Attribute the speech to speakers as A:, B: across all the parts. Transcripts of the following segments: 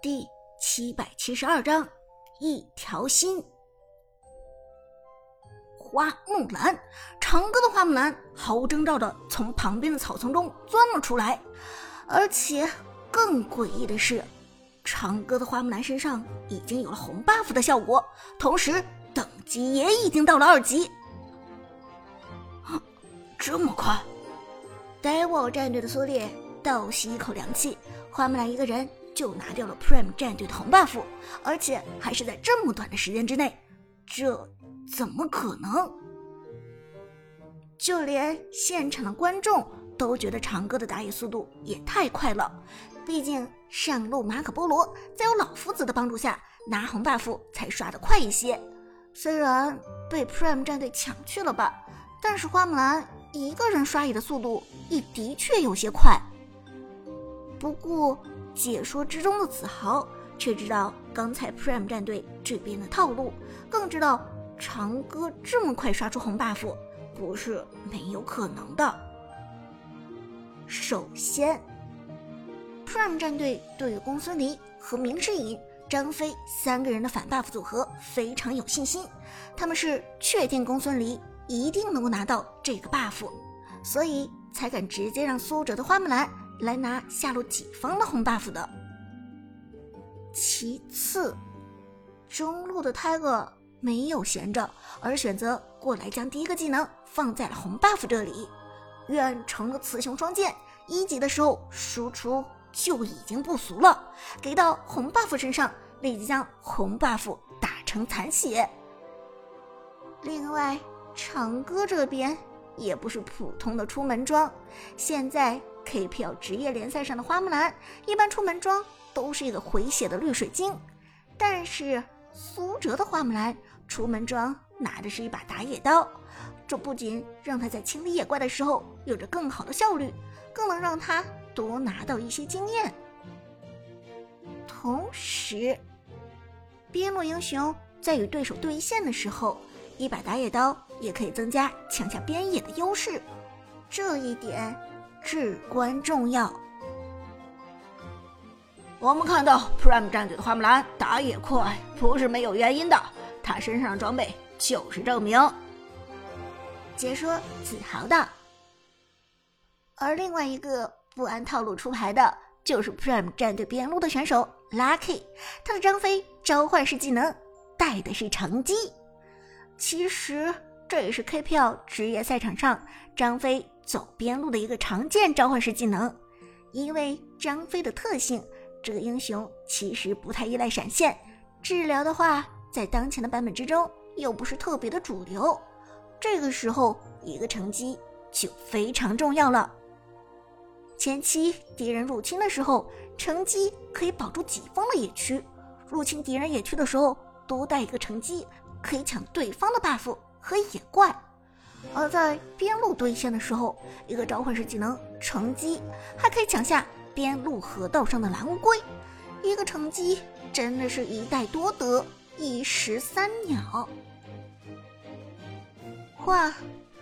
A: 第七百七十二章一条心。花木兰，长歌的花木兰毫无征兆的从旁边的草丛中钻了出来，而且更诡异的是，长歌的花木兰身上已经有了红 buff 的效果，同时等级也已经到了二级。
B: 这么快
A: ！Devil 战队的苏烈倒吸一口凉气，花木兰一个人就拿掉了 Prime 战队的红 buff，而且还是在这么短的时间之内，这怎么可能？就连现场的观众都觉得长歌的打野速度也太快了，毕竟上路马可波罗在有老夫子的帮助下拿红 buff 才刷的快一些，虽然被 Prime 战队抢去了吧，但是花木兰。一个人刷野的速度也的确有些快，不过解说之中的子豪却知道刚才 Prime 战队这边的套路，更知道长歌这么快刷出红 buff 不是没有可能的。首先，Prime 战队对于公孙离和明世隐、张飞三个人的反 buff 组合非常有信心，他们是确定公孙离。一定能够拿到这个 buff，所以才敢直接让苏哲的花木兰来拿下路己方的红 buff 的。其次，中路的泰哥没有闲着，而选择过来将第一个技能放在了红 buff 这里，远程的雌雄双剑，一级的时候输出就已经不俗了，给到红 buff 身上，立即将红 buff 打成残血。另外。长歌这边也不是普通的出门装，现在 KPL 职业联赛上的花木兰一般出门装都是一个回血的绿水晶，但是苏哲的花木兰出门装拿的是一把打野刀，这不仅让他在清理野怪的时候有着更好的效率，更能让他多拿到一些经验。同时，边路英雄在与对手对线的时候。一把打野刀也可以增加抢下边野的优势，这一点至关重要。
B: 我们看到 Prime 战队的花木兰打野快，不是没有原因的，他身上的装备就是证明。
A: 解说自豪道。而另外一个不按套路出牌的，就是 Prime 战队边路的选手 Lucky，他的张飞召唤师技能带的是成绩。其实这也是 KPL 职业赛场上张飞走边路的一个常见召唤师技能。因为张飞的特性，这个英雄其实不太依赖闪现，治疗的话，在当前的版本之中又不是特别的主流。这个时候，一个乘机就非常重要了。前期敌人入侵的时候，乘机可以保住己方的野区；入侵敌人野区的时候，多带一个乘机。可以抢对方的 buff 和野怪，而在边路对线的时候，一个召唤师技能乘机还可以抢下边路河道上的蓝乌龟，一个乘机真的是一带多得，一石三鸟。话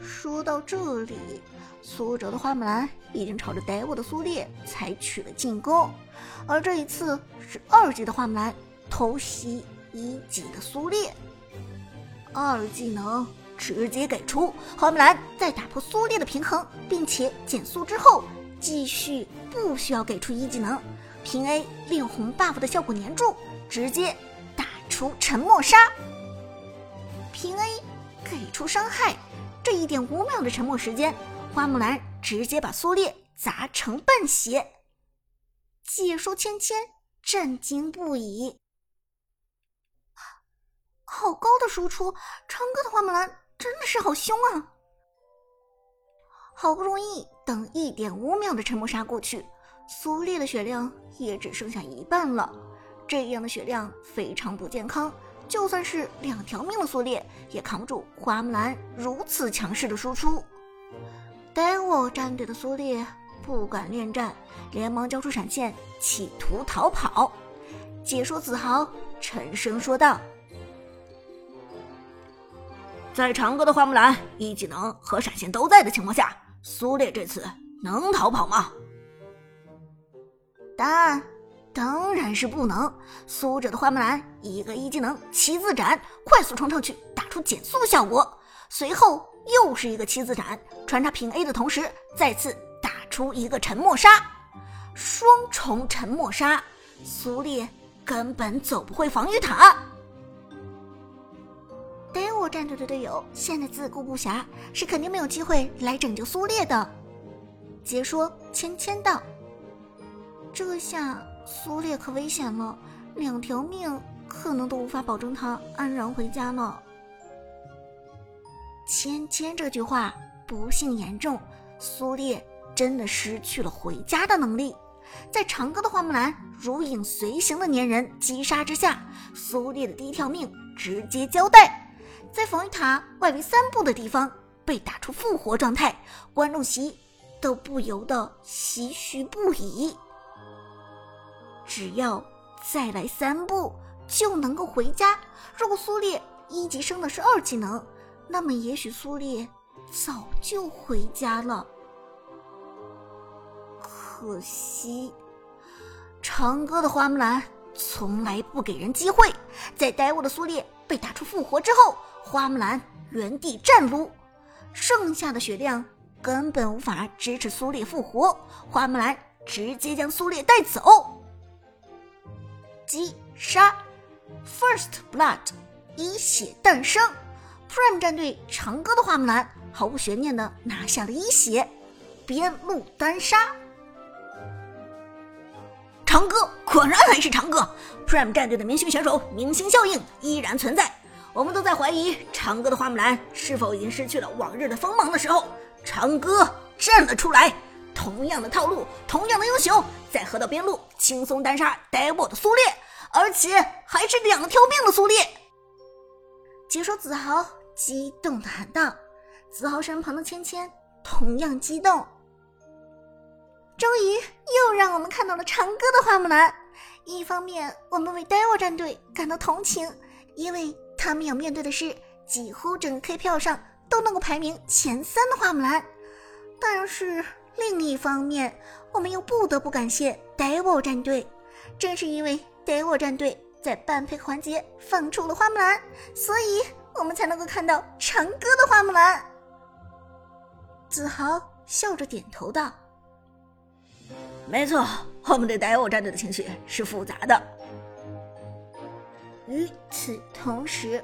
A: 说到这里，苏哲的花木兰已经朝着戴沃的苏烈采取了进攻，而这一次是二级的花木兰偷袭一级的苏烈。二技能直接给出，花木兰在打破苏烈的平衡，并且减速之后，继续不需要给出一技能，平 A 令红 buff 的效果粘住，直接打出沉默杀。平 A 给出伤害，这一点五秒的沉默时间，花木兰直接把苏烈砸成半血。解说芊芊震惊不已。好高的输出，唱歌的花木兰真的是好凶啊！好不容易等一点五秒的沉默杀过去，苏烈的血量也只剩下一半了。这样的血量非常不健康，就算是两条命的苏烈也扛不住花木兰如此强势的输出。DW 战队的苏烈不敢恋战，连忙交出闪现，企图逃跑。解说子豪沉声说道。
B: 在长歌的花木兰一技能和闪现都在的情况下，苏烈这次能逃跑吗？
A: 答案当然是不能。苏哲的花木兰一个一技能七字斩，快速冲上去打出减速效果，随后又是一个七字斩，穿插平 A 的同时再次打出一个沉默杀，双重沉默杀，苏烈根本走不回防御塔。战队的队友现在自顾不暇，是肯定没有机会来拯救苏烈的。解说芊芊道：“这下苏烈可危险了，两条命可能都无法保证他安然回家了。”芊芊这句话不幸言中，苏烈真的失去了回家的能力。在长歌的花木兰如影随形的粘人击杀之下，苏烈的第一条命直接交代，在防御塔外围三步的地方被打出复活状态，观众席。都不由得唏嘘不已。只要再来三步就能够回家。如果苏烈一级升的是二技能，那么也许苏烈早就回家了。可惜，长歌的花木兰从来不给人机会。在呆我的苏烈被打出复活之后，花木兰原地站撸，剩下的血量。根本无法支持苏烈复活，花木兰直接将苏烈带走。击杀，First Blood，一血诞生。Prime 战队长歌的花木兰毫无悬念的拿下了一血，边路单杀。长歌果然还是长歌，Prime 战队的明星选手明星效应依然存在。我们都在怀疑长歌的花木兰是否已经失去了往日的锋芒的时候。长歌站了出来，同样的套路，同样的英雄，在河道边路轻松单杀呆我的苏烈，而且还是两条命的苏烈。解说子豪激动的喊道：“子豪身旁的芊芊同样激动。终于又让我们看到了长歌的花木兰。一方面，我们为呆我战队感到同情，因为他们要面对的是几乎整个 K 票上。”都能够排名前三的花木兰，但是另一方面，我们又不得不感谢 Devil 战队。正是因为 Devil 战队在半配环节放出了花木兰，所以我们才能够看到长歌的花木兰。子豪笑着点头道：“
B: 没错，我们对 Devil 战队的情绪是复杂的。”
A: 与此同时，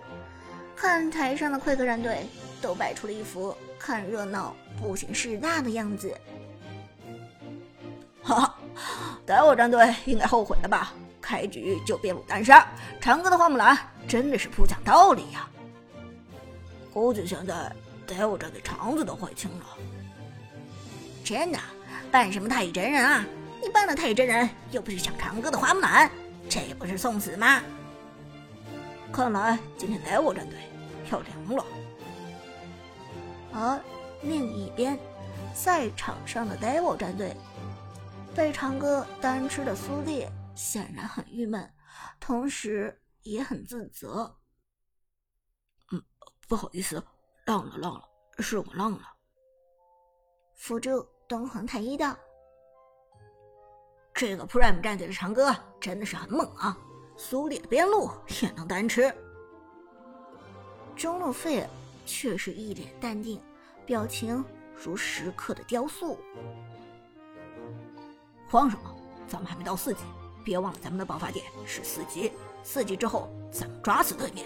A: 看台上的快克战队。都摆出了一副看热闹不嫌事大的样子。
B: 哈哈，呆我战队应该后悔了吧？开局就边路单杀，长歌的花木兰真的是不讲道理呀！估计现在呆我战队肠子都悔青了。
A: 真的，扮什么太乙真人啊？你扮了太乙真人，又不是抢长歌的花木兰，这不是送死吗？
B: 看来今天呆我战队要凉了。
A: 而另一边，赛场上的 Devil 战队被长歌单吃的苏烈显然很郁闷，同时也很自责。
B: 嗯，不好意思，浪了浪了，是我浪了。
A: 辅助东皇太一道：“
B: 这个 Prime 战队的长歌真的是很猛啊，苏烈的边路也能单吃。”
A: 中路费尔。却是一脸淡定，表情如石刻的雕塑。
B: 慌什么？咱们还没到四级，别忘了咱们的爆发点是四级。四级之后，咱们抓死对面。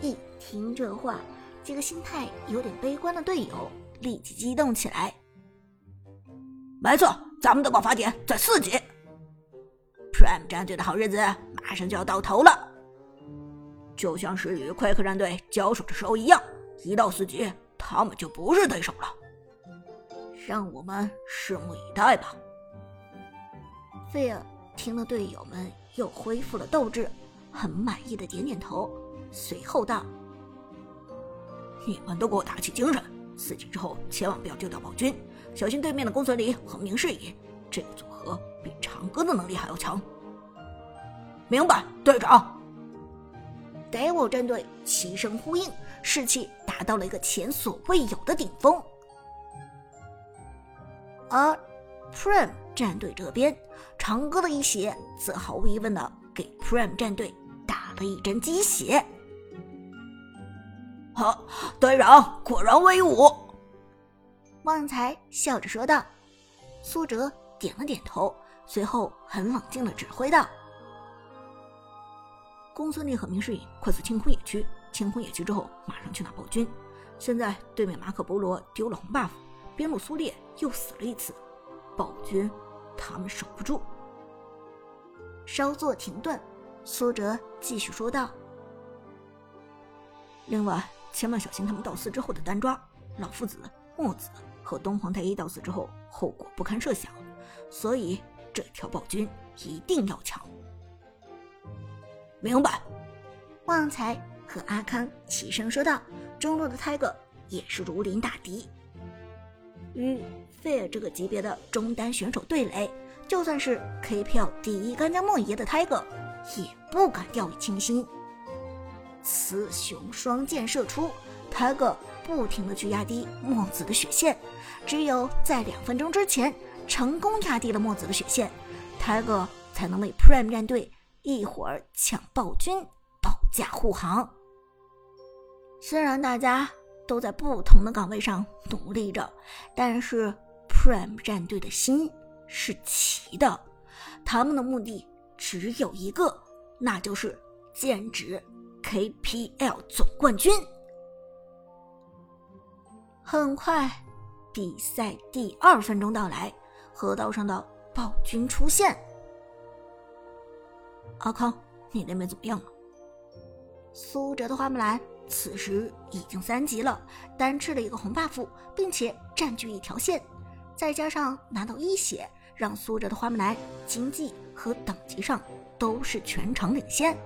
A: 一听这话，几个心态有点悲观的队友立即激动起来。
B: 没错，咱们的爆发点在四级。Prime 战队的好日子马上就要到头了。就像是与快克战队交手的时候一样，一到四级，他们就不是对手了。让我们拭目以待吧。
A: 菲尔听了队友们又恢复了斗志，很满意的点点头，随后道：“
B: 你们都给我打起精神，四级之后千万不要丢掉暴君，小心对面的公孙离和明世隐，这个组合长歌的能力还要强。”明白，队长。
A: Devil 战队齐声呼应，士气达到了一个前所未有的顶峰。而 Prime 战队这边，长歌的一血则毫无疑问的给 Prime 战队打了一针鸡血。
B: 好，队长果然威武。
A: 旺财笑着说道。苏哲点了点头，随后很冷静的指挥道：“
B: 公孙令和明世隐快速清空野区，清空野区之后马上去拿暴君。现在对面马可波罗丢了红 buff，边路苏烈又死了一次，暴君他们守不住。”
A: 稍作停顿，苏哲继续说道：“
B: 另外。”千万小心他们到四之后的单抓，老夫子、墨子和东皇太一到四之后，后果不堪设想。所以这条暴君一定要抢。
C: 明白。
A: 旺财和阿康齐声说道：“中路的 Tiger 也是如临大敌，与费尔这个级别的中单选手对垒，就算是 KPL 第一干将梦爷的 Tiger 也不敢掉以轻心。”雌雄双剑射出，Tiger 不停的去压低墨子的血线，只有在两分钟之前成功压低了墨子的血线，Tiger 才能为 Prime 战队一会儿抢暴君保驾护航。虽然大家都在不同的岗位上努力着，但是 Prime 战队的心是齐的，他们的目的只有一个，那就是剑指。KPL 总冠军。很快，比赛第二分钟到来，河道上的暴君出现。
B: 阿康，你那边怎么样了？
A: 苏哲的花木兰此时已经三级了，单吃了一个红 buff，并且占据一条线，再加上拿到一血，让苏哲的花木兰经济和等级上都是全场领先，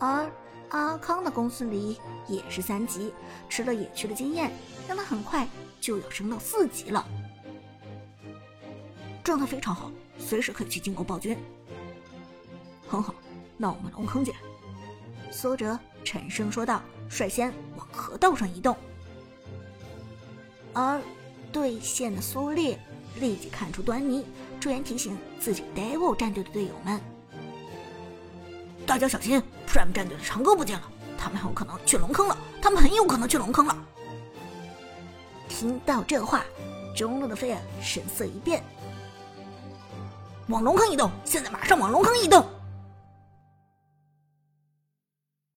A: 而。阿康的公孙离也是三级，吃了野区的经验，让他很快就要升到四级了。
B: 状态非常好，随时可以去进攻暴君。很好，那我们龙坑见。
A: 苏哲沉声说道，率先往河道上移动。而对线的苏烈立即看出端倪，出言提醒自己 Devil 战队的队友们。
C: 大家小心，Prime 战队的长歌不见了，他们很有可能去龙坑了。他们很有可能去龙坑了。
A: 听到这话，中路的菲尔神色一变，
C: 往龙坑移动，现在马上往龙坑移动。